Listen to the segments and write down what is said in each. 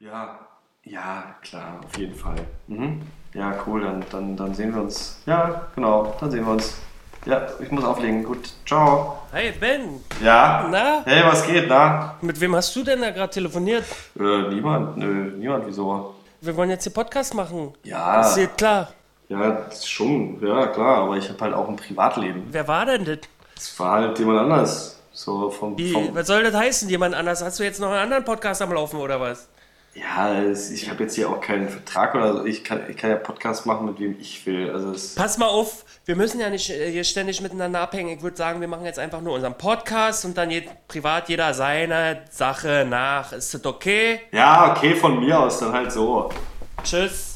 Ja, ja, klar, auf jeden Fall. Mhm. Ja, cool, dann, dann, dann sehen wir uns. Ja, genau, dann sehen wir uns. Ja, ich muss auflegen. Gut, ciao. Hey Ben, Ja? Na? Hey, was geht, na? mit wem hast du denn da gerade telefoniert? Äh, niemand, nö, niemand, wieso? Wir wollen jetzt den Podcast machen. Ja, Ist dir klar? ja, das ist schon, ja, klar, aber ich habe halt auch ein Privatleben. Wer war denn das? Es war halt jemand anders. So vom, Wie, vom was soll das heißen? Jemand anders? Hast du jetzt noch einen anderen Podcast am Laufen oder was? Ja, ich habe jetzt hier auch keinen Vertrag oder so. Ich kann, ich kann ja Podcast machen, mit wem ich will. Also Pass mal auf, wir müssen ja nicht äh, hier ständig miteinander abhängen. Ich würde sagen, wir machen jetzt einfach nur unseren Podcast und dann je, privat jeder seine Sache nach. Ist das okay? ja, okay, von mir aus dann halt so. Tschüss.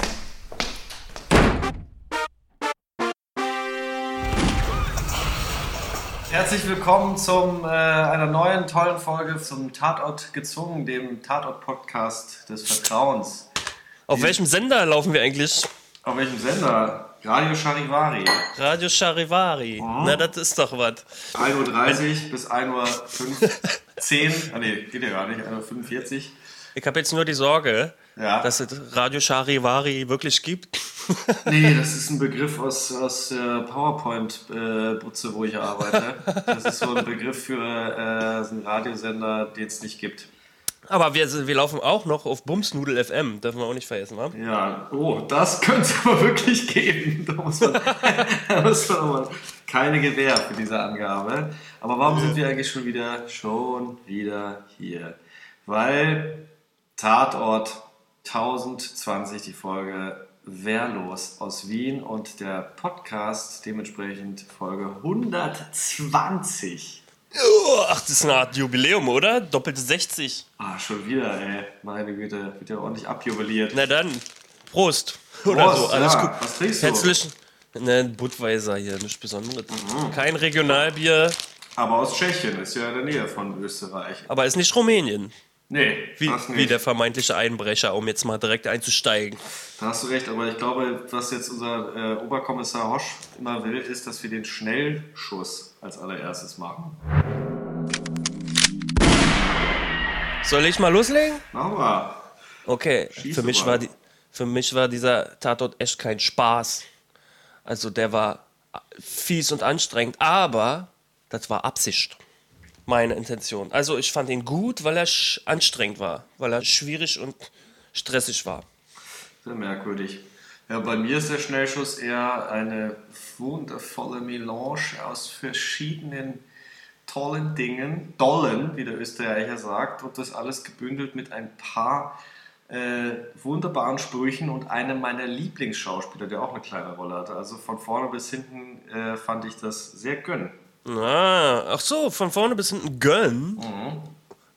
Herzlich willkommen zum äh, einer neuen tollen Folge zum Tatort gezwungen, dem Tatort-Podcast des Vertrauens. Auf welchem Sender laufen wir eigentlich? Auf welchem Sender? Radio Charivari. Radio Charivari. Na, das ist doch was. 1.30 Uhr bis 1.05 Uhr. 10. Ah, nee, geht ja gar nicht. 1.45 Uhr. Ich habe jetzt nur die Sorge, Ja. dass es Radio Charivari wirklich gibt. Nee, das ist ein Begriff aus, aus der PowerPoint-Butze, wo ich arbeite. Das ist so ein Begriff für äh, einen Radiosender, den es nicht gibt. Aber wir, wir laufen auch noch auf Bumsnudel FM, dürfen wir auch nicht vergessen, wa? Ja, oh, das könnte es aber wirklich geben. Da muss man, da muss man aber keine Gewähr für diese Angabe. Aber warum sind wir eigentlich schon wieder, schon wieder hier? Weil Tatort 1020, die Folge Wehrlos aus Wien und der Podcast dementsprechend Folge 120. Oh, ach, das ist eine Art Jubiläum, oder? Doppelte 60. Ah, schon wieder, ey. Meine Güte, wird ja ordentlich abjubiliert. Na dann, Prost. Oder Prost, so, alles ja. gut. Was trinkst du? Herzlich. Ne, Budweiser hier, nichts Besonderes. Kein Regionalbier, Aber aus Tschechien, ist ja in der Nähe von Österreich. aber ist nicht Rumänien. Nee, Wie, wie der vermeintliche Einbrecher, um jetzt mal direkt einzusteigen. Da hast du recht, aber ich glaube, was jetzt unser äh, Oberkommissar Hosch immer will, ist, dass wir den Schnellschuss als allererstes machen. Soll ich mal loslegen? Machen wir. Okay, Schieß für mich, mal. war die, für mich war dieser Tatort echt kein Spaß. Also der war fies und anstrengend, aber das war Absicht. Meine Intention. Also ich fand ihn gut, weil er anstrengend war, weil er schwierig und stressig war. Sehr merkwürdig. Ja, bei mir ist der Schnellschuss eher eine wundervolle Melange aus verschiedenen tollen Dingen, dollen, wie der Österreicher sagt, und das alles gebündelt mit ein paar äh, wunderbaren Sprüchen und einem meiner Lieblingsschauspieler, der auch eine kleine Rolle hatte. Also von vorne bis hinten äh, fand ich das sehr gönn. Ah, ach so, von vorne bis hinten gönn.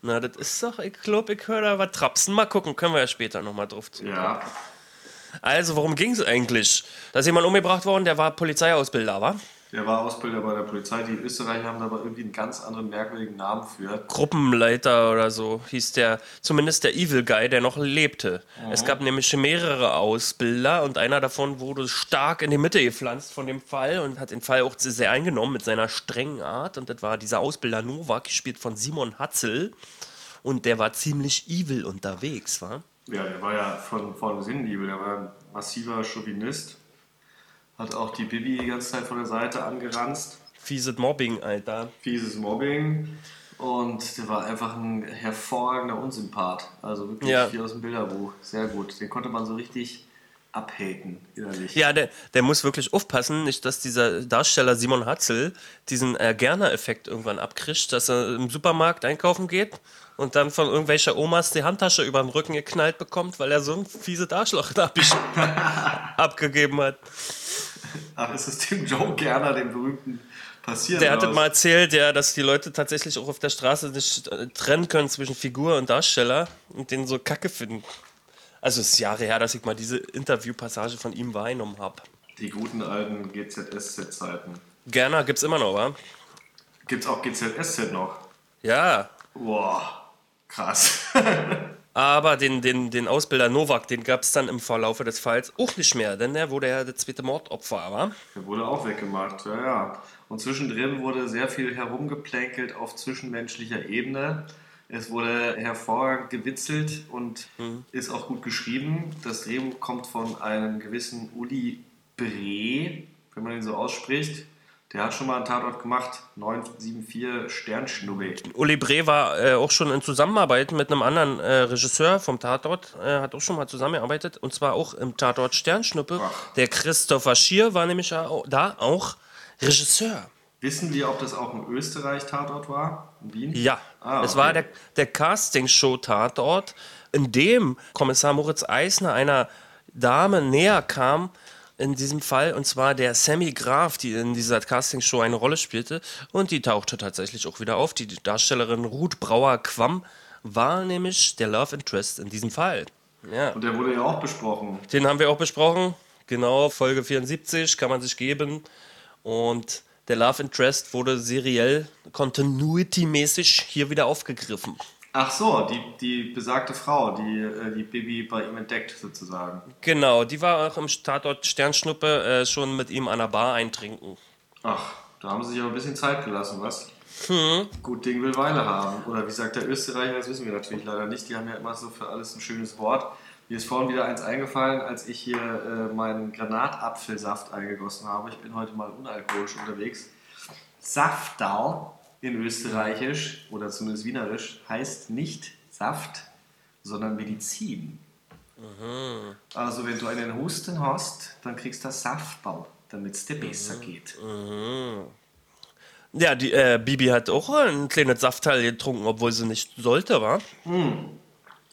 Na, das ist doch, ich glaube, ich höre da was trapsen. Mal gucken, können wir ja später nochmal drauf zu. Ja, Also, worum ging es eigentlich? Da ist jemand umgebracht worden, der war Polizeiausbilder, war? Der war Ausbilder bei der Polizei. Die Österreicher haben aber irgendwie einen ganz anderen merkwürdigen Namen für. Gruppenleiter oder so hieß der, zumindest der Evil Guy, der noch lebte. Es gab nämlich mehrere Ausbilder und einer davon wurde stark in die Mitte gepflanzt von dem Fall und hat den Fall auch sehr eingenommen mit seiner strengen Art. Und das war dieser Ausbilder Novak, gespielt von Simon Hatzel. Und der war ziemlich evil unterwegs, war? Ja, der war ja von, von Sinnliebe, der war ein massiver Chauvinist. Hat auch die Bibi die ganze Zeit von der Seite angeranzt. Fieses Mobbing, Alter. Fieses Mobbing. Und der war einfach ein hervorragender Unsympath. Also wirklich Ja. wie aus dem Bilderbuch. Sehr gut. Den konnte man so richtig abhaten innerlich. Ja, der, der muss wirklich aufpassen, nicht, dass dieser Darsteller Simon Hatzel diesen äh, Gerner-Effekt irgendwann abkriegt, dass er im Supermarkt einkaufen geht und dann von irgendwelcher Omas die Handtasche über den Rücken geknallt bekommt, weil er so ein fiese Arschloch da abgesch- abgegeben hat. Ach, ist es dem Joe Gerner, dem berühmten, passiert? Der hat oder das was? mal erzählt, ja, dass die Leute tatsächlich auch auf der Straße nicht äh, trennen können zwischen Figur und Darsteller und den so kacke finden. Also es ist Jahre her, dass ich mal diese Interviewpassage von ihm wahrgenommen habe. Die guten alten GZSZ-Zeiten. Gerner gibt's immer noch, wa? Gibt's auch GZSZ noch? Ja, Boah, krass. Aber den, den, den Ausbilder Novak, den gab es dann im Verlaufe des Falls auch nicht mehr, denn der wurde ja der zweite Mordopfer, aber. Der wurde auch weggemacht, ja, ja. Und zwischendrin wurde sehr viel herumgeplänkelt auf zwischenmenschlicher Ebene. Es wurde hervorragend gewitzelt und Mhm. ist auch gut geschrieben. Das Drehbuch kommt von einem gewissen Uli Bre, wenn man ihn so ausspricht. Der hat schon mal einen Tatort gemacht. 974 Sternschnubbe. Uli Bre war äh, auch schon in Zusammenarbeit mit einem anderen äh, Regisseur vom Tatort, äh, hat auch schon mal zusammengearbeitet und zwar auch im Tatort Sternschnuppe. Ach. Der Christopher Schier war nämlich da auch Regisseur. Wissen wir, ob das auch ein Österreich-Tatort war? In Wien? Ja, Ah, es okay. war der, der Castingshow-Tatort, in dem Kommissar Moritz Eisner einer Dame näher kam, in diesem Fall, und zwar der Sammy Graf, die in dieser Castingshow eine Rolle spielte. Und die tauchte tatsächlich auch wieder auf. Die Darstellerin Ruth Brauer-Quamm war nämlich der Love Interest in diesem Fall. Ja. Und der wurde ja auch besprochen. Den haben wir auch besprochen. Genau, Folge 74 kann man sich geben. Und der Love Interest wurde seriell, continuity-mäßig hier wieder aufgegriffen. Ach so, die, die besagte Frau, die äh, die Baby bei ihm entdeckt, sozusagen. Genau, die war auch im Tatort Sternschnuppe äh, schon mit ihm an der Bar eintrinken. Ach, da haben sie sich aber ein bisschen Zeit gelassen, was? Hm. Gut Ding will Weile haben. Oder wie sagt der Österreicher, das wissen wir natürlich leider nicht. Die haben ja immer so für alles ein schönes Wort. Mir ist vorhin wieder eins eingefallen, als ich hier äh, meinen Granatapfelsaft eingegossen habe. Ich bin heute mal unalkoholisch unterwegs. Saftal in Österreichisch oder zumindest Wienerisch heißt nicht Saft, sondern Medizin. Also wenn du einen Husten hast, dann kriegst du Saftball, damit es dir besser geht. Ja, die äh, Bibi hat auch ein kleines Saftteil getrunken, obwohl sie nicht sollte, war.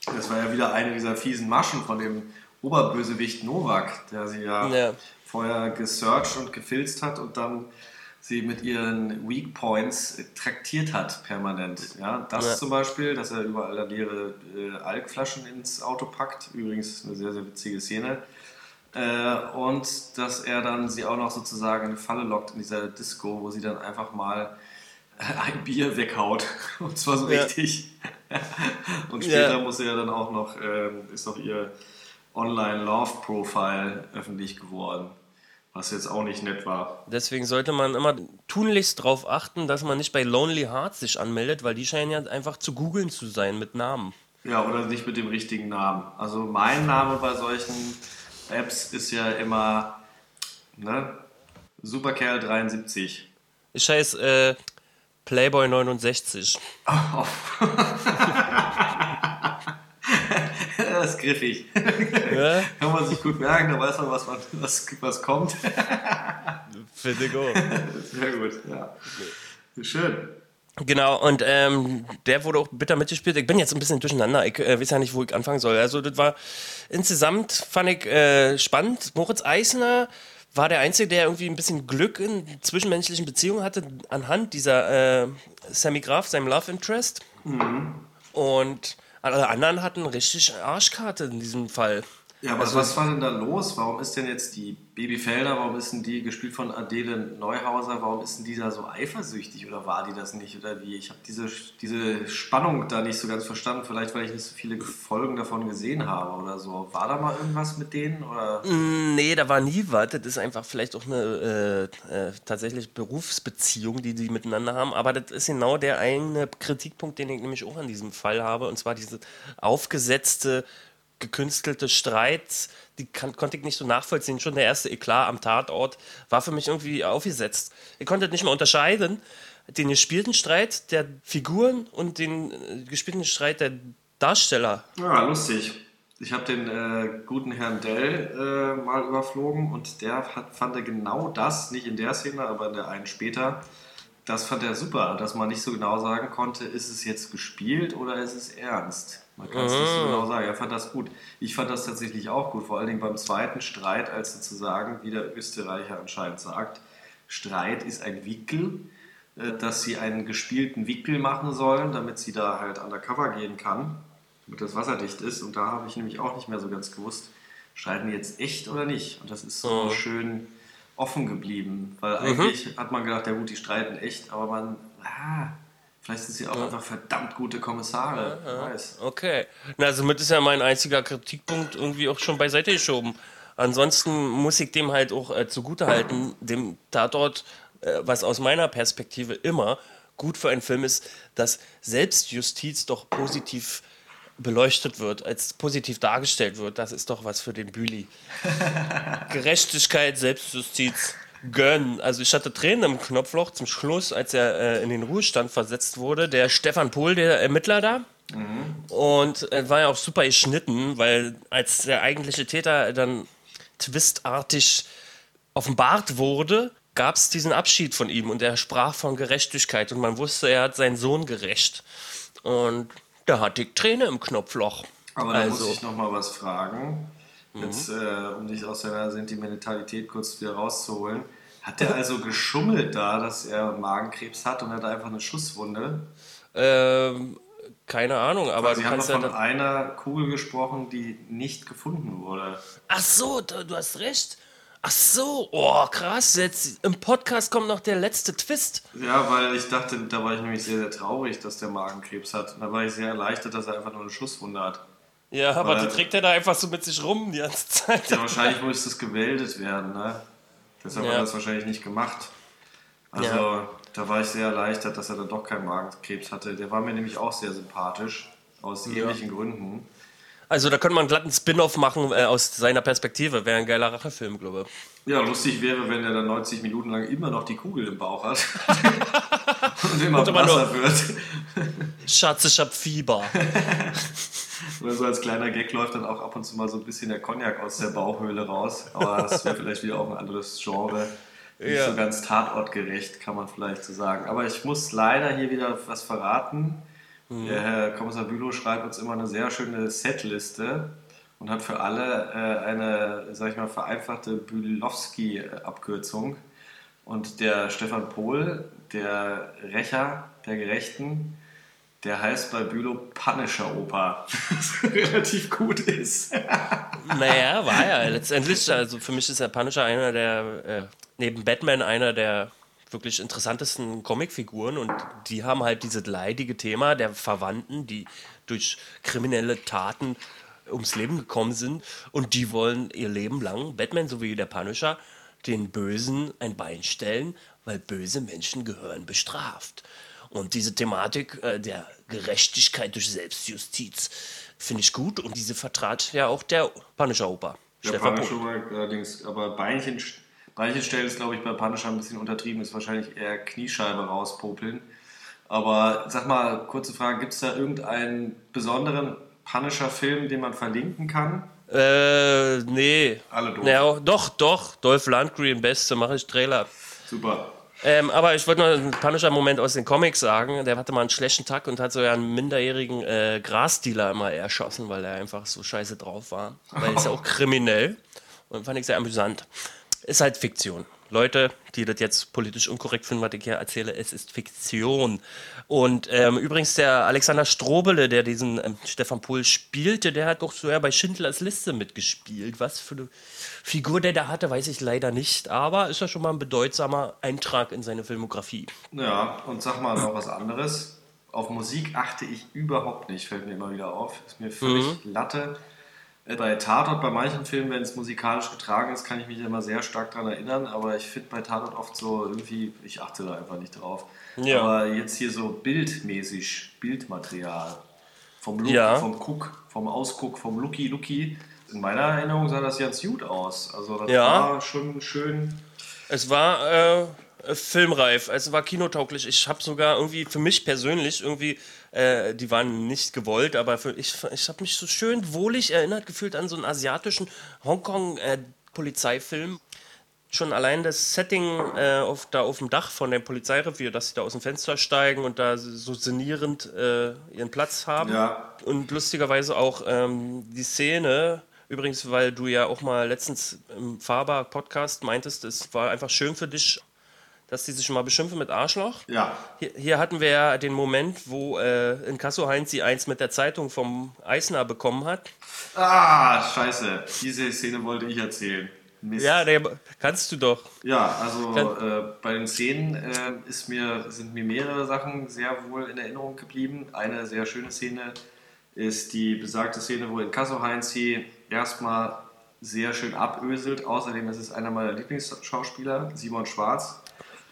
Das war ja wieder eine dieser fiesen Maschen von dem Oberbösewicht Novak, der sie ja, Ja. vorher gesearcht und gefilzt hat und dann sie mit ihren Weak Points äh, traktiert hat permanent. Ja, das Ja. zum Beispiel, dass er überall dann leere äh, Alkflaschen ins Auto packt. Übrigens eine sehr, sehr witzige Szene. Äh, und dass er dann sie auch noch sozusagen in eine Falle lockt in dieser Disco, wo sie dann einfach mal ein Bier weghaut. Und zwar so Ja. richtig. Und später Ja. muss er ja dann auch noch, ähm, ist noch ihr Online-Love-Profile öffentlich geworden. Was jetzt auch nicht nett war. Deswegen sollte man immer tunlichst darauf achten, dass man nicht bei Lonely Hearts sich anmeldet, weil die scheinen ja einfach zu googeln zu sein mit Namen. Ja, oder nicht mit dem richtigen Namen. Also mein Name bei solchen Apps ist ja immer ne? Superkerl73. Ich heiße äh, Playboy 69. das ist griffig. Ja? Kann man sich gut merken, da weiß man, was, man, was, was kommt. Finde ich auch. Sehr gut, ja. Schön. Genau, und ähm, der wurde auch bitter mitgespielt. Ich bin jetzt ein bisschen durcheinander. Ich äh, weiß ja nicht, wo ich anfangen soll. Also, das war insgesamt fand ich äh, spannend. Moritz Eisner war der Einzige, der irgendwie ein bisschen Glück in zwischenmenschlichen Beziehungen hatte, anhand dieser äh, Sammy Graf, seinem Love Interest. Und alle anderen hatten richtig Arschkarte in diesem Fall. Ja, aber Also- was war denn da los? Warum ist denn jetzt die Baby Felder, warum ist denn die gespielt von Adele Neuhauser, warum ist denn die da so eifersüchtig oder war die das nicht oder wie? Ich habe diese, diese Spannung da nicht so ganz verstanden, vielleicht weil ich nicht so viele Folgen davon gesehen habe oder so. War da mal irgendwas mit denen oder? Nee, da war nie was. Das ist einfach vielleicht auch eine äh, äh, tatsächlich Berufsbeziehung, die die miteinander haben. Aber das ist genau der eine Kritikpunkt, den ich nämlich auch an diesem Fall habe. Und zwar diese aufgesetzte, gekünstelte Streit. Die kann, konnte ich nicht so nachvollziehen. Schon der erste Eklat am Tatort war für mich irgendwie aufgesetzt. Ich konnte nicht mehr unterscheiden. Den gespielten Streit der Figuren und den äh, gespielten Streit der Darsteller. Ja, lustig. Ich habe den äh, guten Herrn Dell äh, mal überflogen und der hat, fand genau das, nicht in der Szene, aber in der einen später. Das fand er super, dass man nicht so genau sagen konnte, ist es jetzt gespielt oder ist es ernst. Man kann es nicht so genau sagen. Er fand das gut. Ich fand das tatsächlich auch gut, vor allen Dingen beim zweiten Streit, als sozusagen, wie der Österreicher anscheinend sagt, Streit ist ein Wickel, äh, dass sie einen gespielten Wickel machen sollen, damit sie da halt undercover gehen kann, damit das wasserdicht ist. Und da habe ich nämlich auch nicht mehr so ganz gewusst, streiten die jetzt echt oder nicht? Und das ist so schön offen geblieben, weil eigentlich hat man gedacht, ja gut, die streiten echt, aber man, ah, vielleicht sind sie auch einfach verdammt gute Kommissare, wer weiß. Okay. Na, somit ist ja mein einziger Kritikpunkt irgendwie auch schon beiseite geschoben. Ansonsten muss ich dem halt auch äh, zugutehalten, dem Tatort, äh, was aus meiner Perspektive immer gut für einen Film ist, dass Selbstjustiz doch positiv beleuchtet wird, als positiv dargestellt wird. Das ist doch was für den Büli. Gerechtigkeit, Selbstjustiz, gönnen. Also ich hatte Tränen im Knopfloch zum Schluss, als er äh, in den Ruhestand versetzt wurde. Der Stefan Pohl, der Ermittler da, und äh, war ja auch super geschnitten, weil als der eigentliche Täter dann twistartig offenbart wurde, gab es diesen Abschied von ihm und er sprach von Gerechtigkeit und man wusste, er hat seinen Sohn gerecht. Und da hatte ich Träne im Knopfloch. Aber da also, muss ich noch mal was fragen, jetzt, äh, um dich aus deiner Sentimentalität kurz wieder rauszuholen. Hat er also geschummelt da, dass er Magenkrebs hat und hat einfach eine Schusswunde? ähm, keine Ahnung, aber Sie du haben kannst doch ja. von einer Kugel gesprochen, die nicht gefunden wurde. Ach so, du, hast recht. Ach so, oh krass, jetzt im Podcast kommt noch der letzte Twist. Ja, weil ich dachte, da war ich nämlich sehr, sehr traurig, dass der Magenkrebs hat. Da war ich sehr erleichtert, dass er einfach nur eine Schusswunde hat. Ja, aber Weil- die trägt er da einfach so mit sich rum die ganze Zeit. Ja, wahrscheinlich muss das gewäldet werden, ne? Deshalb hat Ja. er das wahrscheinlich nicht gemacht. Also, Ja. da war ich sehr erleichtert, dass er dann doch keinen Magenkrebs hatte. Der war mir nämlich auch sehr sympathisch, aus ähnlichen Gründen. Also da könnte man glatt einen Spin-off machen äh, aus seiner Perspektive. Wäre ein geiler Rachefilm, glaube ich. Ja, lustig wäre, wenn er dann 90 Minuten lang immer noch die Kugel im Bauch hat. Und immer Und immer wird. Schatz, ich hab Fieber. Oder so als kleiner Gag läuft dann auch ab und zu mal so ein bisschen der Cognac aus der Bauchhöhle raus. Aber das wäre vielleicht wieder auch ein anderes Genre. Nicht Ja. so ganz tatortgerecht, kann man vielleicht so sagen. Aber ich muss leider hier wieder was verraten. Mhm. Der Herr Kommissar Bülow schreibt uns immer eine sehr schöne Setliste und hat für alle äh, eine, sag ich mal, vereinfachte Bülowski-Abkürzung. Und der Stefan Pohl, der Rächer der Gerechten, der heißt bei Bülow Punisher Opa. Was relativ gut ist. Naja, war ja letztendlich, also für mich ist der Punisher einer der, äh, neben Batman einer der wirklich interessantesten Comicfiguren und die haben halt dieses leidige Thema der Verwandten, die durch kriminelle Taten ums Leben gekommen sind und die wollen ihr Leben lang, Batman sowie der Punisher, den Bösen ein Bein stellen, weil böse Menschen gehören bestraft. Und diese Thematik äh, der Gerechtigkeit durch Selbstjustiz finde ich gut und diese vertrat ja auch der Punisher-Oper. Der Stefan Punisher allerdings, aber Beinchen, Beinchen stellen ist, glaube ich, bei Punisher ein bisschen untertrieben, ist wahrscheinlich eher Kniescheibe rauspopeln. Aber sag mal, kurze Frage, gibt es da irgendeinen besonderen Punisher-Film, den man verlinken kann? Äh, nee. Alle doof. Ja, doch, doch. Dolph Lundgren, beste, mache ich Trailer. Super. Ähm, aber ich wollte noch einen Punisher-Moment aus den Comics sagen. Der hatte mal einen schlechten Tag und hat so einen minderjährigen äh, Grasdealer immer erschossen, weil er einfach so scheiße drauf war. Weil er ist ja auch kriminell. Und fand ich sehr amüsant. Ist halt Fiktion. Leute, die das jetzt politisch unkorrekt finden, was ich hier erzähle, es ist Fiktion. Und ähm, übrigens der Alexander Strobele, der diesen ähm, Stefan Pohl spielte, der hat doch so ja bei Schindlers Liste mitgespielt. Was für eine Figur der da hatte, weiß ich leider nicht. Aber ist ja schon mal ein bedeutsamer Eintrag in seine Filmografie. Ja, und sag mal noch was anderes. Auf Musik achte ich überhaupt nicht, fällt mir immer wieder auf. Ist mir völlig Latte. Äh, Bei Tatort, bei manchen Filmen, wenn es musikalisch getragen ist, kann ich mich immer sehr stark daran erinnern, aber ich finde bei Tatort oft so irgendwie, ich achte da einfach nicht drauf. Ja. Aber jetzt hier so bildmäßig, Bildmaterial, vom Look, Ja. vom Guck, vom Ausguck, vom Looky Looky. In meiner Erinnerung sah das ganz gut aus. Also das Ja. war schon schön. Es war äh, filmreif, es war kinotauglich. Ich habe sogar irgendwie für mich persönlich irgendwie, äh, die waren nicht gewollt, aber für, ich, ich habe mich so schön wohlig erinnert gefühlt an so einen asiatischen Hongkong-Polizeifilm. Schon allein das Setting äh, auf, da auf dem Dach von dem Polizeirevier, dass sie da aus dem Fenster steigen und da so sinnierend äh, ihren Platz haben. Ja. Und lustigerweise auch ähm, die Szene, übrigens, weil du ja auch mal letztens im Faber-Podcast meintest, es war einfach schön für dich, dass die sich mal beschimpfen mit Arschloch. Ja, Hier, hier hatten wir ja den Moment, wo äh, in Kasso Heinz eins mit der Zeitung vom Eisner bekommen hat. Ah, scheiße. Diese Szene wollte ich erzählen. Mist. Ja, der, kannst du doch. Ja, also äh, bei den Szenen äh, ist mir, sind mir mehrere Sachen sehr wohl in Erinnerung geblieben. Eine sehr schöne Szene ist die besagte Szene, wo in Kasso Heinzi erstmal sehr schön aböselt. Außerdem ist es einer meiner Lieblingsschauspieler, Simon Schwarz.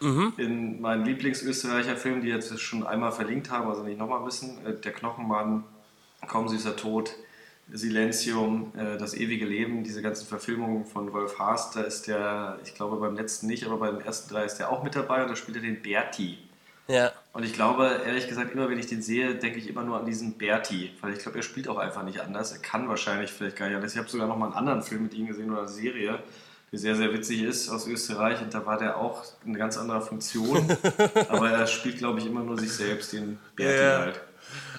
Mhm. In meinen Lieblingsösterreicher Filmen, die jetzt schon einmal verlinkt haben, also nicht nochmal wissen, äh, Der Knochenmann, Kaum süßer Tod, Silenzium, äh, Das ewige Leben, diese ganzen Verfilmungen von Wolf Haas, da ist der, ich glaube beim letzten nicht, aber beim ersten drei ist der auch mit dabei und da spielt er den Berti. Ja. Und ich glaube, ehrlich gesagt, immer wenn ich den sehe, denke ich immer nur an diesen Berti, weil ich glaube, er spielt auch einfach nicht anders. Er kann wahrscheinlich vielleicht gar nicht anders. Ich habe sogar noch mal einen anderen Film mit ihm gesehen oder eine Serie, sehr, sehr witzig ist aus Österreich und da war der auch in ganz anderer Funktion. aber er spielt, glaube ich, immer nur sich selbst, den Berti Ja. halt.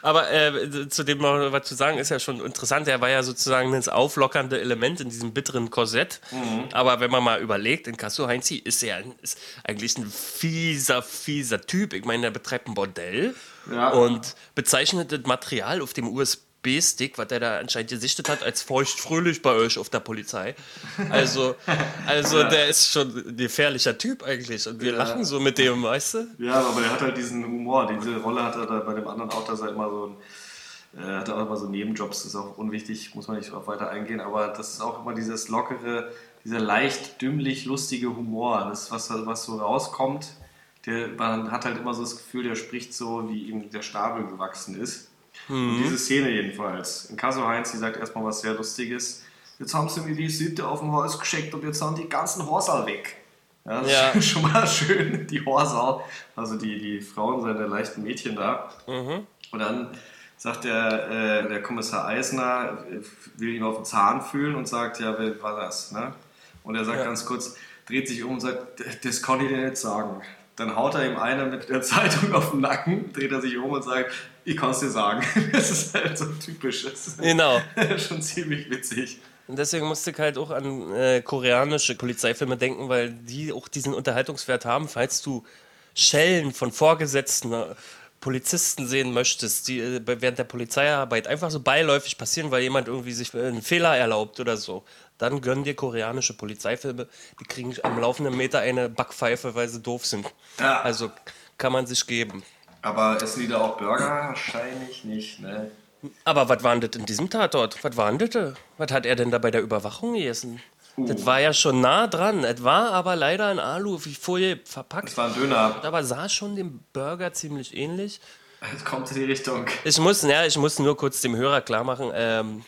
Aber äh, zu dem noch was zu sagen, ist ja schon interessant. Er war ja sozusagen das auflockernde Element in diesem bitteren Korsett. Mhm. Aber wenn man mal überlegt, in Casso Heinzi ist er ein- ist eigentlich ein fieser, fieser Typ. Ich meine, er betreibt ein Bordell Ja. und bezeichnet das Material auf dem USB-Stick, was er da anscheinend gesichtet hat, als feuchtfröhlich bei euch auf der Polizei. Also, also der ist schon ein gefährlicher Typ eigentlich. Und wir Ja. lachen so mit dem, weißt du? Ja, aber der hat halt diesen Humor. Diese Rolle hat er da bei dem anderen auch, dass er immer so ein. Er hat auch immer so Nebenjobs, das ist auch unwichtig, muss man nicht auf weiter eingehen, aber das ist auch immer dieses lockere, dieser leicht dümmlich lustige Humor, das, was, was so rauskommt. Der, man hat halt immer so das Gefühl, der spricht so, wie ihm der Schnabel gewachsen ist. Und diese Szene jedenfalls. In Caso Heinz, die sagt erstmal was sehr Lustiges. Jetzt haben sie mir die Sitte auf dem Haus geschickt und jetzt sind die ganzen Horsal weg. Ja, das Ja. ist schon mal schön, die Horsal, also die, die Frauen, seine leichten Mädchen da. Und dann sagt der, äh, der Kommissar Eisner, will ihn auf den Zahn fühlen und sagt, ja, wer war das? Ne? Und er sagt Ja. ganz kurz, dreht sich um und sagt, das kann ich dir nicht sagen. Dann haut er ihm einer mit der Zeitung auf den Nacken, dreht er sich um und sagt, ich kann es dir sagen. Das ist halt so typisch. Das ist Genau. schon ziemlich witzig. Und deswegen musste ich halt auch an äh, koreanische Polizeifilme denken, weil die auch diesen Unterhaltungswert haben, falls du Schellen von Vorgesetzten, äh, Polizisten sehen möchtest, die äh, während der Polizeiarbeit einfach so beiläufig passieren, weil jemand irgendwie sich äh, einen Fehler erlaubt oder so. Dann gönn dir koreanische Polizeifilme, die kriegen am laufenden Meter eine Backpfeife, weil sie doof sind. Ja. Also kann man sich geben. Aber essen die da auch Burger? Wahrscheinlich nicht, ne? Aber was war denn das in diesem Tatort? Was war denn das? Was hat er denn da bei der Überwachung gegessen? Das war ja schon nah dran. Es war aber leider in Alufolie verpackt. Das war ein Döner. Aber sah schon dem Burger ziemlich ähnlich. Jetzt kommt in die Richtung. Ich muss, ja, ich muss nur kurz dem Hörer klar machen, ähm,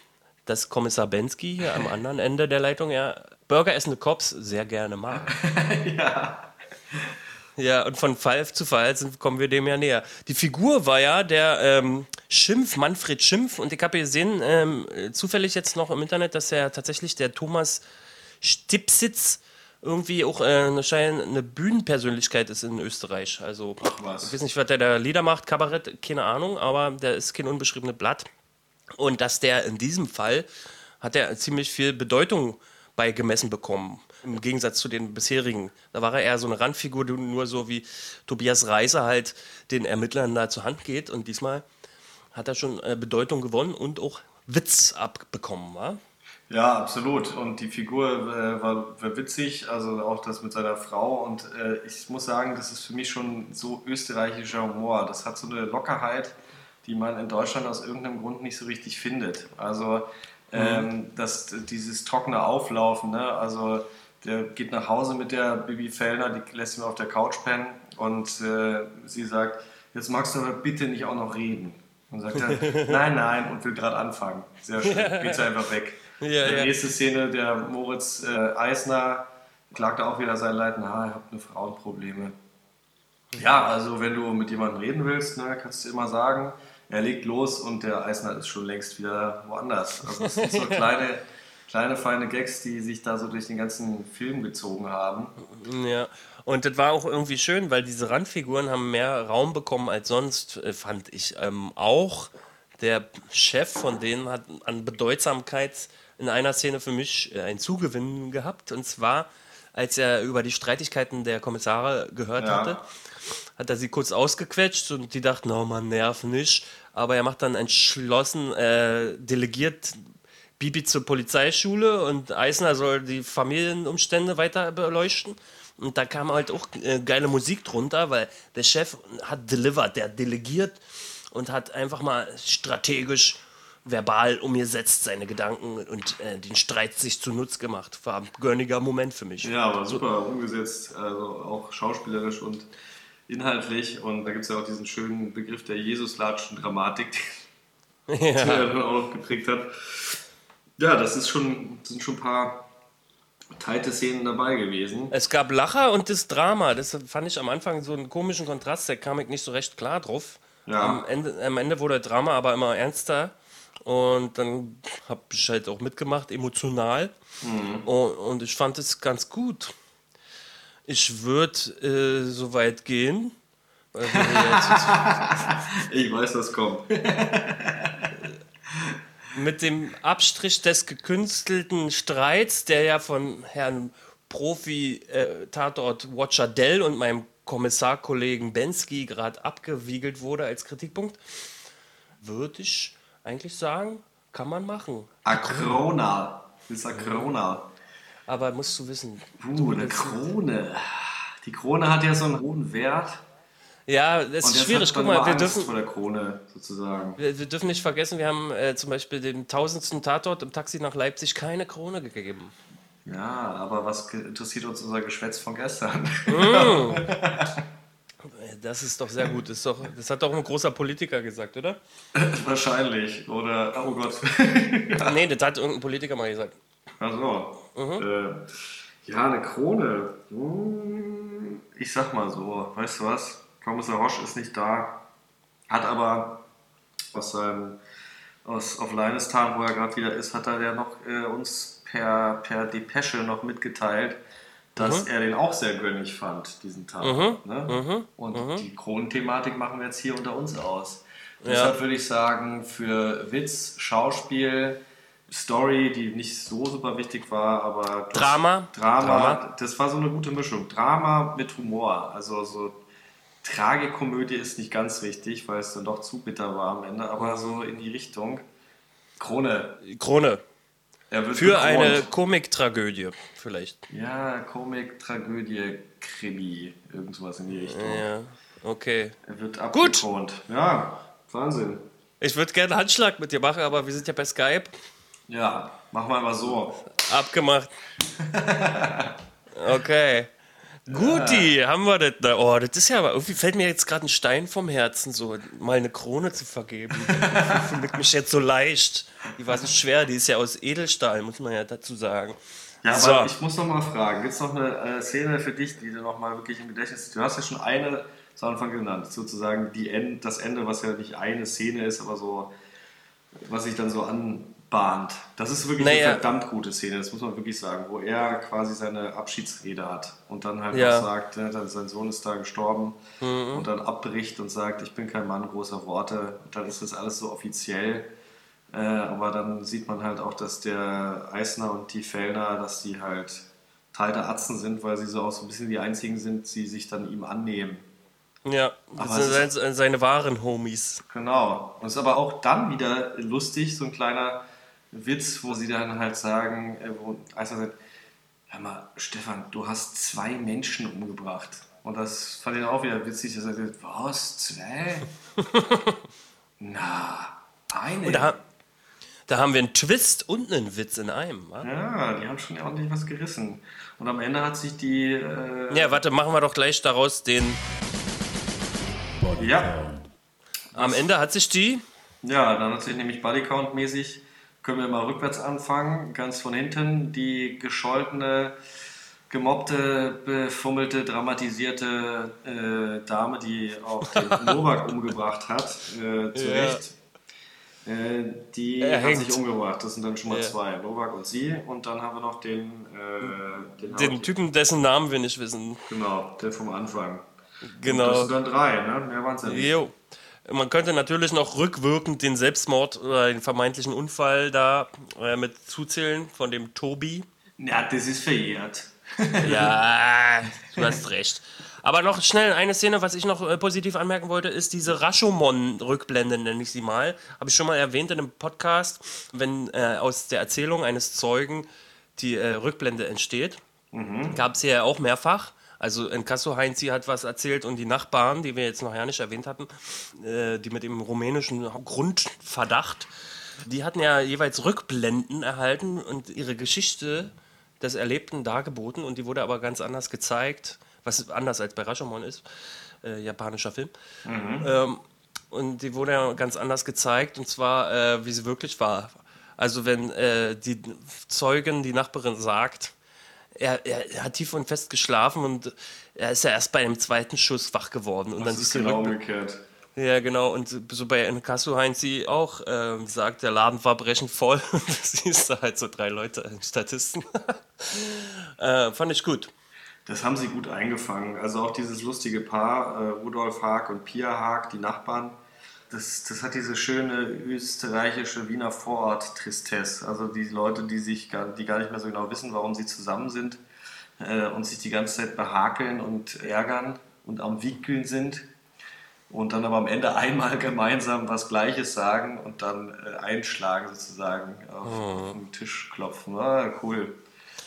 dass Kommissar Bensky hier am anderen Ende der Leitung ja Burger essende Cops sehr gerne mag. ja. Ja, und von Fall zu Fall sind, kommen wir dem ja näher. Die Figur war ja der ähm, Schimpf, Manfred Schimpf. Und ich habe gesehen, ähm, äh, zufällig jetzt noch im Internet, dass er tatsächlich der Thomas Stipsitz irgendwie auch äh, eine, Schein, eine Bühnenpersönlichkeit ist in Österreich. Also, was. ich weiß nicht, was der da Lieder macht, Kabarett, keine Ahnung, aber der ist kein unbeschriebenes Blatt. Und dass der in diesem Fall hat er ziemlich viel Bedeutung beigemessen bekommen. Im Gegensatz zu den bisherigen. Da war er eher so eine Randfigur, die nur so wie Tobias Reiser halt den Ermittlern da zur Hand geht. Und diesmal hat er schon äh, Bedeutung gewonnen und auch Witz abbekommen, wa? Ja, absolut. Und die Figur äh, war, war witzig, also auch das mit seiner Frau. Und äh, ich muss sagen, das ist für mich schon so österreichischer Humor. Das hat so eine Lockerheit, die man in Deutschland aus irgendeinem Grund nicht so richtig findet. Also ähm, das, dieses trockene Auflaufen, ne? also der geht nach Hause mit der Bibi Fellner, die lässt ihn auf der Couch pennen und äh, sie sagt, jetzt magst du aber bitte nicht auch noch reden. Und sagt er, nein, nein, und will gerade anfangen. Sehr schön, geht sie einfach weg. Ja, Die ja. nächste Szene, der Moritz äh, Eisner klagt auch wieder sein Leid, na, ich habe eine Frauenprobleme. Ja, also wenn du mit jemandem reden willst, ne, kannst du immer sagen, er legt los und der Eisner ist schon längst wieder woanders. Also das sind so kleine, kleine feine Gags, die sich da so durch den ganzen Film gezogen haben. Ja, und das war auch irgendwie schön, weil diese Randfiguren haben mehr Raum bekommen als sonst, äh, fand ich. Ähm, auch der Chef von denen hat an Bedeutsamkeit in einer Szene für mich äh, einen Zugewinn gehabt. Und zwar, als er über die Streitigkeiten der Kommissare gehört Ja. hatte, hat er sie kurz ausgequetscht und die dachten, oh man, nerv nicht. Aber er macht dann entschlossen, äh, delegiert Bibi zur Polizeischule und Eisner soll die Familienumstände weiter beleuchten. Und da kam halt auch äh, geile Musik drunter, weil der Chef hat delivered, der hat delegiert und hat einfach mal strategisch verbal umgesetzt, seine Gedanken und äh, den Streit sich zunutz gemacht. War ein gönniger Moment für mich. Ja, aber super umgesetzt, also auch schauspielerisch und inhaltlich. Und da gibt es ja auch diesen schönen Begriff der Jesuslatschen Dramatik, die Ja. er dann auch noch geprägt hat. Ja, das ist schon, sind schon ein paar teilte Szenen dabei gewesen. Es gab Lacher und das Drama. Das fand ich am Anfang so einen komischen Kontrast, da kam ich nicht so recht klar drauf. Ja. Am, Ende, am Ende wurde Drama aber immer ernster. Und dann habe ich halt auch mitgemacht, emotional. Mhm. Und, und ich fand es ganz gut. Ich würde äh, so weit gehen. Ich weiß, was kommt. mit dem Abstrich des gekünstelten Streits, der ja von Herrn Profi-Tatort-Watcher Dell und meinem Kommissarkollegen Bensky gerade abgewiegelt wurde als Kritikpunkt, würde ich eigentlich sagen, kann man machen. Akrona. Das ist Akrona. Aber musst du wissen. Uh, eine Krone. Die Krone hat ja so einen hohen Wert. Ja, das ist schwierig. Guck mal, wir Angst dürfen, vor der Krone sozusagen. wir, wir dürfen nicht vergessen, wir haben äh, zum Beispiel dem tausendsten Tatort im Taxi nach Leipzig keine Krone gegeben. Ja, aber was interessiert uns unser Geschwätz von gestern? Das ist doch sehr gut. Das, doch, das hat doch ein großer Politiker gesagt, oder? Wahrscheinlich. Oder, oh Gott. Nee, das hat irgendein Politiker mal gesagt. Achso. Äh, ja, eine Krone. Hm, Ich sag mal so, weißt du was? Kommissar Roche ist nicht da, hat aber aus seinem, aus, auf Leinestal, wo er gerade wieder ist, hat er ja noch äh, uns per, per Depesche noch mitgeteilt, dass er den auch sehr gönnig fand, diesen Tag. Ne? Und die Kronenthematik machen wir jetzt hier unter uns aus. Deshalb würde ich sagen, für Witz, Schauspiel, Story, die nicht so super wichtig war, aber Drama? Drama, Drama. das war so eine gute Mischung. Drama mit Humor. Also so Tragikomödie ist nicht ganz richtig, weil es dann doch zu bitter war am Ende, aber so in die Richtung. Krone. Krone. Für bekront. eine Komiktragödie, vielleicht. Ja, Komik, Tragödie, Krimi, irgendwas in die Richtung. Ja, okay. Er wird abgekront. Ja, Wahnsinn. Ich würde gerne Handschlag mit dir machen, aber wir sind ja bei Skype. Ja, machen wir mal so. Abgemacht. Okay. Guti, haben wir das da. Oh, das ist ja aber, irgendwie fällt mir jetzt gerade ein Stein vom Herzen, so mal eine Krone zu vergeben. Ich fühle mich jetzt so leicht. Die war so schwer, die ist ja aus Edelstahl, muss man ja dazu sagen. Ja, aber So. ich muss noch mal fragen, gibt es noch eine äh, Szene für dich, die du noch mal wirklich im Gedächtnis Du hast ja schon eine zu Anfang genannt, sozusagen die End, das Ende, was ja nicht eine Szene ist, aber so, was sich dann so anbahnt. Das ist wirklich Naja. eine verdammt gute Szene, das muss man wirklich sagen, wo er quasi seine Abschiedsrede hat und dann halt Ja. auch sagt, ne, dann sein Sohn ist da gestorben und dann abbricht und sagt, ich bin kein Mann großer Worte. Und dann ist das alles so offiziell. Äh, aber dann sieht man halt auch, dass der Eisner und die Fellner, dass die halt teilte Atzen sind, weil sie so auch so ein bisschen die einzigen sind, die sich dann ihm annehmen. Ja, das sind seine, seine wahren Homies. Genau. Und es ist aber auch dann wieder lustig, so ein kleiner Witz, wo sie dann halt sagen, äh, wo Eisner sagt, hör mal, Stefan, du hast zwei Menschen umgebracht. Und das fand ich dann auch wieder witzig, dass er sagt, was, zwei? Na, eine. Da, da haben wir einen Twist und einen Witz in einem. wa? Ja, die haben schon ordentlich was gerissen. Und am Ende hat sich die. Äh, Ja, warte, machen wir doch gleich daraus den. ja, Am Ende hat sich die. ja, dann hat sich nämlich Bodycount-mäßig, können wir mal rückwärts anfangen, ganz von hinten, die gescholtene, gemobbte, befummelte, dramatisierte äh, Dame, die auch den Novak umgebracht hat, äh, zu Ja. Recht. Äh, die Er hat hängt. sich umgebracht. Das sind dann schon mal Ja. zwei. Novak und sie. Und dann haben wir noch den, äh, den, Den Typen, dessen Namen wir nicht wissen. Genau, der vom Anfang. Das Genau. sind dann drei, ne? Mehr waren es ja nicht. Jo. Man könnte natürlich noch rückwirkend den Selbstmord oder den vermeintlichen Unfall da äh, mit zuzählen von dem Tobi. Ja, das ist verjährt. Ja, du hast recht. Aber noch schnell eine Szene, was ich noch äh, positiv anmerken wollte, ist diese Rashomon-Rückblende, nenne ich sie mal. Habe ich schon mal erwähnt in einem Podcast, wenn äh, aus der Erzählung eines Zeugen die äh, Rückblende entsteht. Gab es hier ja auch mehrfach. Also Encasso Heinzi hat was erzählt und die Nachbarn, die wir jetzt noch ja nicht erwähnt hatten, äh, die mit dem rumänischen Grundverdacht Die hatten ja jeweils Rückblenden erhalten und ihre Geschichte des Erlebten dargeboten und die wurde aber ganz anders gezeigt, was anders als bei Rashomon ist, äh, japanischer Film. Ähm, und die wurde ja ganz anders gezeigt und zwar, äh, wie sie wirklich war. Also wenn äh, die Zeugin, die Nachbarin sagt, er, er, hat tief und fest geschlafen und er ist ja erst bei einem zweiten Schuss wach geworden. Und dann Das ist siehst du genau umgekehrt. ja, genau. Und so bei Nkasu Heinzi auch ähm, sagt, der Laden war brechend voll. Und da siehst du halt so drei Leute, Statisten. äh, fand ich gut. Das haben sie gut eingefangen. Also auch dieses lustige Paar, äh, Rudolf Haag und Pia Haag, die Nachbarn, das, das hat diese schöne österreichische Wiener Vorort-Tristesse. Also die Leute, die sich gar, die gar nicht mehr so genau wissen, warum sie zusammen sind äh, und sich die ganze Zeit behakeln und ärgern und am Wickeln sind und dann aber am Ende einmal gemeinsam was Gleiches sagen und dann äh, einschlagen sozusagen, auf, auf den Tisch klopfen. Ah, cool.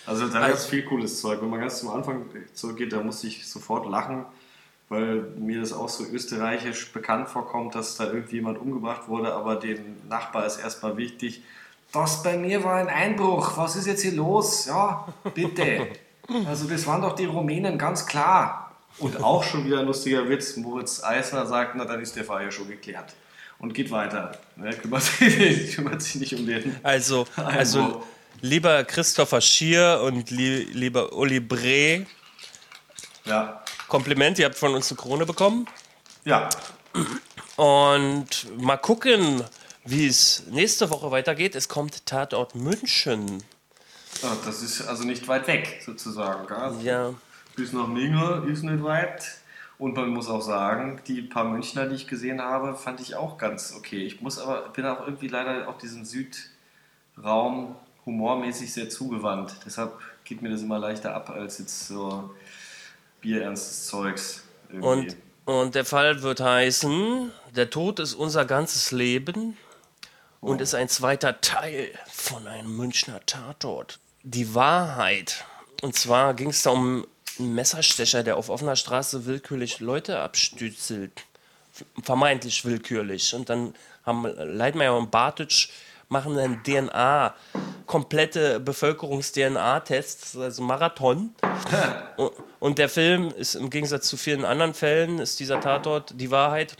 Also da Also- ist viel cooles Zeug. Wenn man ganz zum Anfang zurückgeht, da musste ich sofort lachen, weil mir das auch so österreichisch bekannt vorkommt, dass da irgendwie jemand umgebracht wurde, aber dem Nachbar ist erstmal wichtig, das bei mir war ein Einbruch, was ist jetzt hier los? Ja, bitte. Also das waren doch die Rumänen, ganz klar. Und auch schon wieder ein lustiger Witz, Moritz Eisner sagt, na dann ist der Fall ja schon geklärt. Und geht weiter. Ne, kümmert, sich, kümmert sich nicht um den. Also, also lieber Christopher Schier und li lieber Uli Bre, Ja. Kompliment, ihr habt von uns eine Krone bekommen. Ja. Und mal gucken, wie es nächste Woche weitergeht. Es kommt Tatort München. Ja, das ist also nicht weit weg, sozusagen. Gell? Ja. Bis nach Minge ist nicht weit. Und man muss auch sagen, die paar Münchner, die ich gesehen habe, fand ich auch ganz okay. Ich muss aber, bin auch irgendwie leider auf diesen Südraum humormäßig sehr zugewandt. Deshalb geht mir das immer leichter ab als jetzt so bierernstes Zeugs. Irgendwie. Und, und der Fall wird heißen, der Tod ist unser ganzes Leben und ist ein zweiter Teil von einem Münchner Tatort. Die Wahrheit. Und zwar ging es da um einen Messerstecher, der auf offener Straße willkürlich Leute abstützelt. Vermeintlich willkürlich. Und dann haben Leitmeier und Bartitsch machen einen DNA, komplette Bevölkerungs-DNA-Tests, also Marathon. Und- Und der Film ist im Gegensatz zu vielen anderen Fällen, ist dieser Tatort die Wahrheit.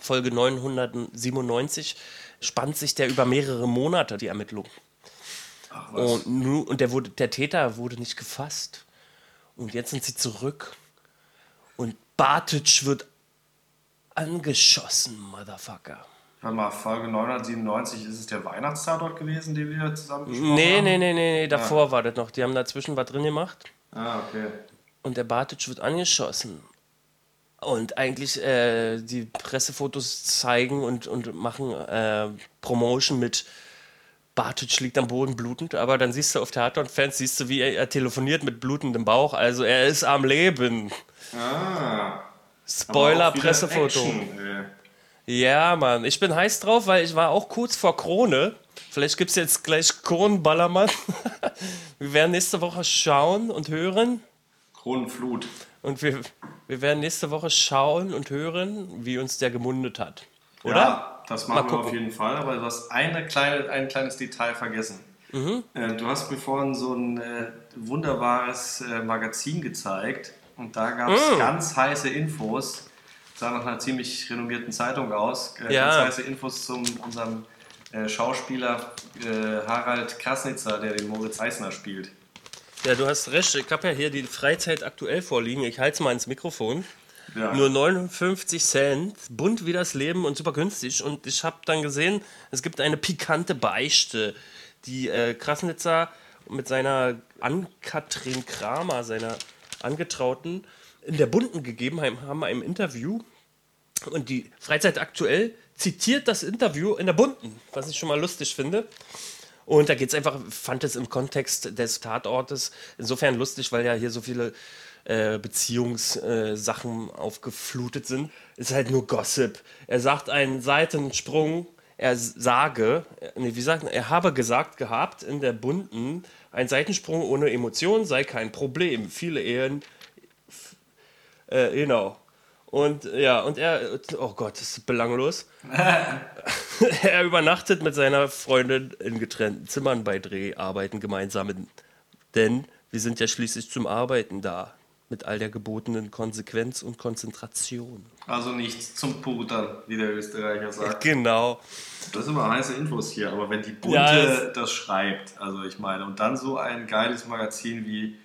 Folge 997 spannt sich der über mehrere Monate, die Ermittlung. Ach, was? Und, nu, und der, wurde, der Täter wurde nicht gefasst. Und jetzt sind sie zurück. Und Bartic wird angeschossen, Motherfucker. Warte mal, Folge 997 ist es der Weihnachtstatort gewesen, den wir zusammen besprochen Nee, haben? nee, nee, nee, nee, davor war das noch. Die haben dazwischen was drin gemacht. Ah, okay. Und der Bartic wird angeschossen. Und eigentlich äh, die Pressefotos zeigen und, und machen äh, Promotion mit Bartic liegt am Boden blutend, aber dann siehst du auf Tatort-Fans, siehst du, wie er, er telefoniert mit blutendem Bauch. Also er ist am Leben. Ah. Spoiler, Pressefoto. Action. Ja, Mann, ich bin heiß drauf, weil ich war auch kurz vor Krone. Vielleicht gibt es jetzt gleich Kronenballermann. Wir werden nächste Woche schauen und hören. Kronenflut. Und wir, wir werden nächste Woche schauen und hören, wie uns der gemundet hat. Oder? Ja, das Mal machen wir gucken. auf jeden Fall, aber du hast eine kleine, ein kleines Detail vergessen. Mhm. Äh, du hast mir vorhin so ein äh, wunderbares äh, Magazin gezeigt und da gab es Mhm. ganz heiße Infos. Sah nach einer ziemlich renommierten Zeitung aus. Ja. Ganz heiße Infos zu unserem Schauspieler Harald Krasnitzer, der den Moritz Eisner spielt. Ja, du hast recht. Ich habe ja hier die Freizeit aktuell vorliegen. Ich halte es mal ins Mikrofon. Ja. Nur 59 Cent, bunt wie das Leben und super günstig. Und ich habe dann gesehen, es gibt eine pikante Beichte, die äh, Krasnitzer mit seiner Ann-Kathrin Kramer, seiner Angetrauten, in der Bunten gegeben haben, haben einem Interview. Und die Freizeit aktuell zitiert das Interview in der Bunten, was ich schon mal lustig finde. Und da geht es einfach, fand es im Kontext des Tatortes insofern lustig, weil ja hier so viele äh, Beziehungssachen aufgeflutet sind. Ist halt nur Gossip. Er sagt einen Seitensprung, er sage, äh, nee, wie sagt er, habe gesagt gehabt in der Bunten, ein Seitensprung ohne Emotion sei kein Problem. Viele Ehen, äh, genau. Und ja, und er, oh Gott, das ist belanglos. er übernachtet mit seiner Freundin in getrennten Zimmern bei Dreharbeiten gemeinsam. Denn wir sind ja schließlich zum Arbeiten da. Mit all der gebotenen Konsequenz und Konzentration. Also nichts zum Putern, wie der Österreicher sagt. Genau. Das sind immer heiße Infos hier, aber wenn die Bunte Ja, das schreibt, also ich meine, und dann so ein geiles Magazin wie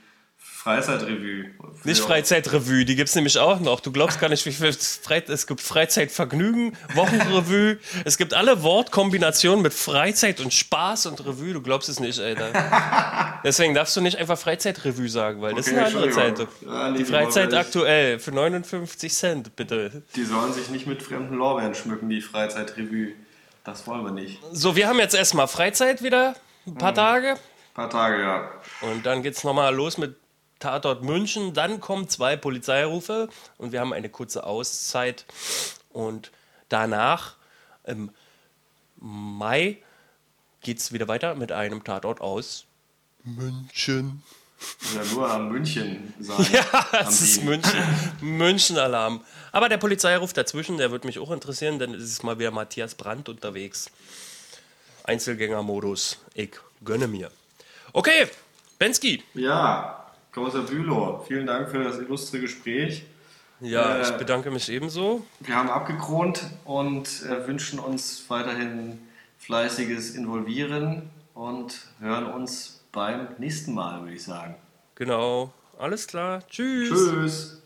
Freizeitrevue. Nicht Freizeitrevue, die gibt es nämlich auch noch. Du glaubst gar nicht, wie viel Freit es gibt Freizeitvergnügen, Wochenrevue. es gibt alle Wortkombinationen mit Freizeit und Spaß und Revue. Du glaubst es nicht, Alter. Deswegen darfst du nicht einfach Freizeitrevue sagen, weil das ist eine andere. Entschuldigung. Ja, nee, Die Freizeit aktuell für 59 Cent, bitte. Die sollen sich nicht mit fremden Lorbeeren schmücken, die Freizeitrevue. Das wollen wir nicht. So, wir haben jetzt erstmal Freizeit wieder, ein paar Tage. Ein paar Tage, ja. Und dann geht's nochmal los mit Tatort München. Dann kommen zwei Polizeirufe und wir haben eine kurze Auszeit. Und danach, im Mai, geht's wieder weiter mit einem Tatort aus München. Ja, nur am München sein. Ja, es ist. München. München-Alarm. Aber der Polizeiruf dazwischen, der wird mich auch interessieren, denn es ist mal wieder Matthias Brandt unterwegs. Einzelgängermodus. Ich gönne mir. Okay, Bensky. Ja, großer Bülow, vielen Dank für das illustre Gespräch. Ja, Äh, ich bedanke mich ebenso. Wir haben abgekront und äh, wünschen uns weiterhin fleißiges Involvieren und hören uns beim nächsten Mal, würde ich sagen. Genau. Alles klar. Tschüss. Tschüss.